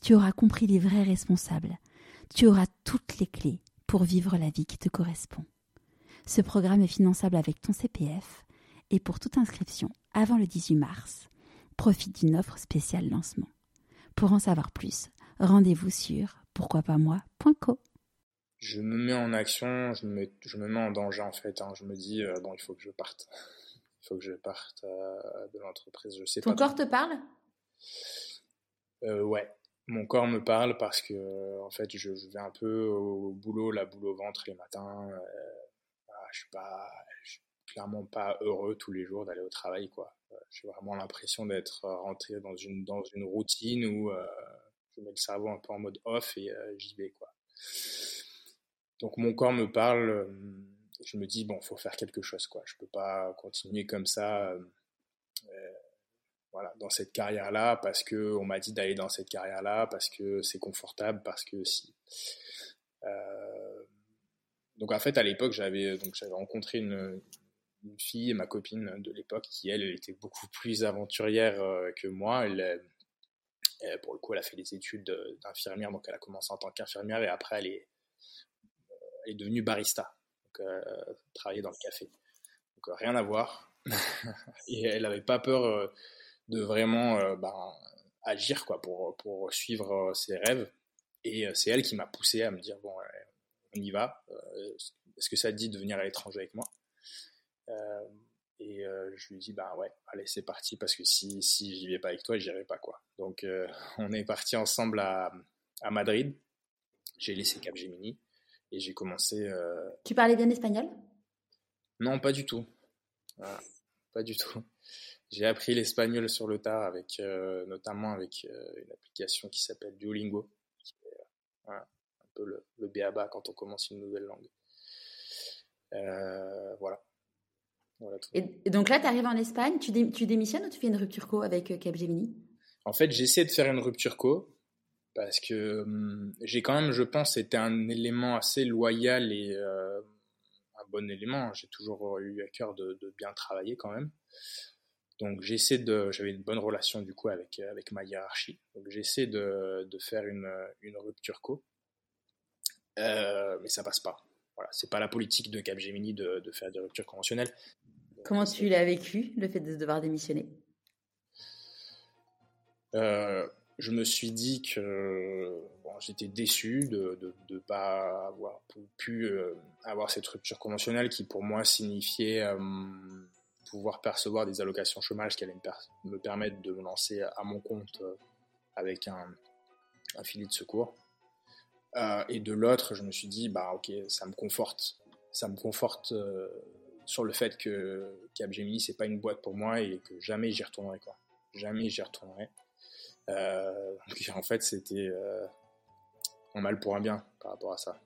tu auras compris les vrais responsables, tu auras toutes les clés pour vivre la vie qui te correspond. Ce programme est finançable avec ton CPF et pour toute inscription avant le 18 mars, profite d'une offre spéciale lancement. Pour en savoir plus, rendez-vous sur pourquoipasmoi.co. Je me mets en action, je me mets, je me mets en danger en fait. Hein. Je me dis, euh, bon, il faut que je parte. Il faut que je parte euh, de l'entreprise. Je sais Ton corps te parle? Euh, Ouais, mon corps me parle parce que en fait, je, vais un peu au boulot, la boule au ventre les matins. je suis pas, suis clairement pas heureux tous les jours d'aller au travail, quoi. J'ai vraiment l'impression d'être rentré dans une dans une routine où je mets le cerveau un peu en mode off et euh, j'y vais quoi. Donc mon corps me parle, euh, je me dis bon, faut faire quelque chose quoi. Je peux pas continuer comme ça, euh, dans cette carrière là parce que on m'a dit d'aller dans cette carrière là parce que c'est confortable, parce que si. donc en fait à l'époque j'avais donc j'avais rencontré une, fille, ma copine de l'époque, qui elle, était beaucoup plus aventurière que moi. Elle, pour le coup, elle a fait des études d'infirmière, donc elle a commencé en tant qu'infirmière et après elle est, euh, elle est devenue barista, donc euh, travailler dans le café. Donc euh, rien à voir. et elle n'avait pas peur de vraiment ben, agir quoi, pour, pour suivre ses rêves. Et c'est elle qui m'a poussé à me dire bon, on y va. Est-ce que ça te dit de venir à l'étranger avec moi? Et euh, je lui dis, bah ouais, allez, c'est parti, parce que si, si j'y vais pas avec toi, j'irai pas, quoi. Donc, euh, on est parti ensemble à, à Madrid. J'ai laissé Capgemini et j'ai commencé. Euh, tu parlais bien espagnol? Non, pas du tout. Pas du tout. J'ai appris l'espagnol sur le tard, avec, notamment avec une application qui s'appelle Duolingo, qui est un peu le, le béaba quand on commence une nouvelle langue. voilà et, donc là, tu arrives en Espagne, tu, tu, démissionnes ou tu fais une rupture co avec euh, Capgemini? En fait, j'essaie de faire une rupture co parce que hum, j'ai quand même, je pense, été un élément assez loyal et euh, bon élément. J'ai toujours eu à cœur de, bien travailler quand même. Donc j'essaie de, j'avais une bonne relation du coup avec avec ma hiérarchie. Donc j'essaie de, de, faire une, une rupture co, euh, mais ça passe pas. Voilà, c'est pas la politique de Capgemini de, de faire des ruptures conventionnelles. Comment tu l'as vécu, le fait de devoir démissionner? Euh, Je me suis dit que j'étais déçu de ne pas avoir pu euh, avoir cette rupture conventionnelle qui, pour moi, signifiait euh, pouvoir percevoir des allocations chômage qui allaient me, permettre de me lancer à mon compte avec un, filet de secours. et de l'autre, je me suis dit, bah ok, ça me conforte, ça me conforte sur le fait que Capgemini c'est pas une boîte pour moi et que jamais j'y retournerai quoi. Jamais j'y retournerai. Euh, en fait c'était euh, un mal pour un bien par rapport à ça.